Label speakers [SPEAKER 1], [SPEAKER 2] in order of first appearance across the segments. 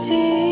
[SPEAKER 1] Chỉ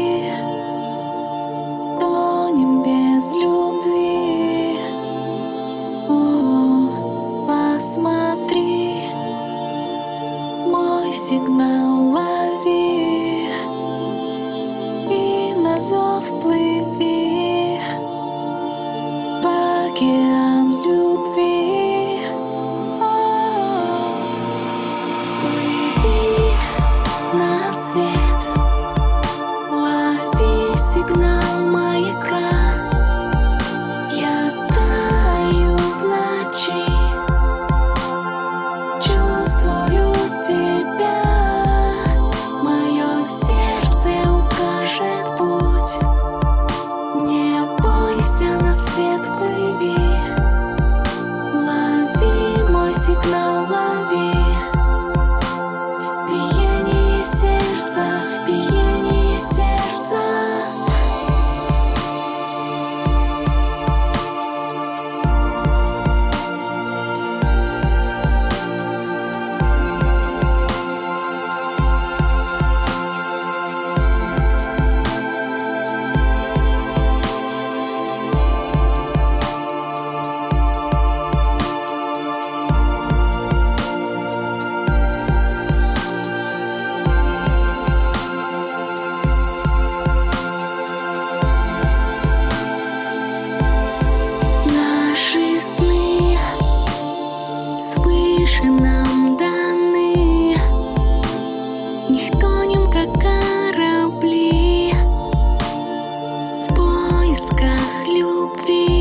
[SPEAKER 1] now свіше нам даны, никто нім как корабли в поисках любви.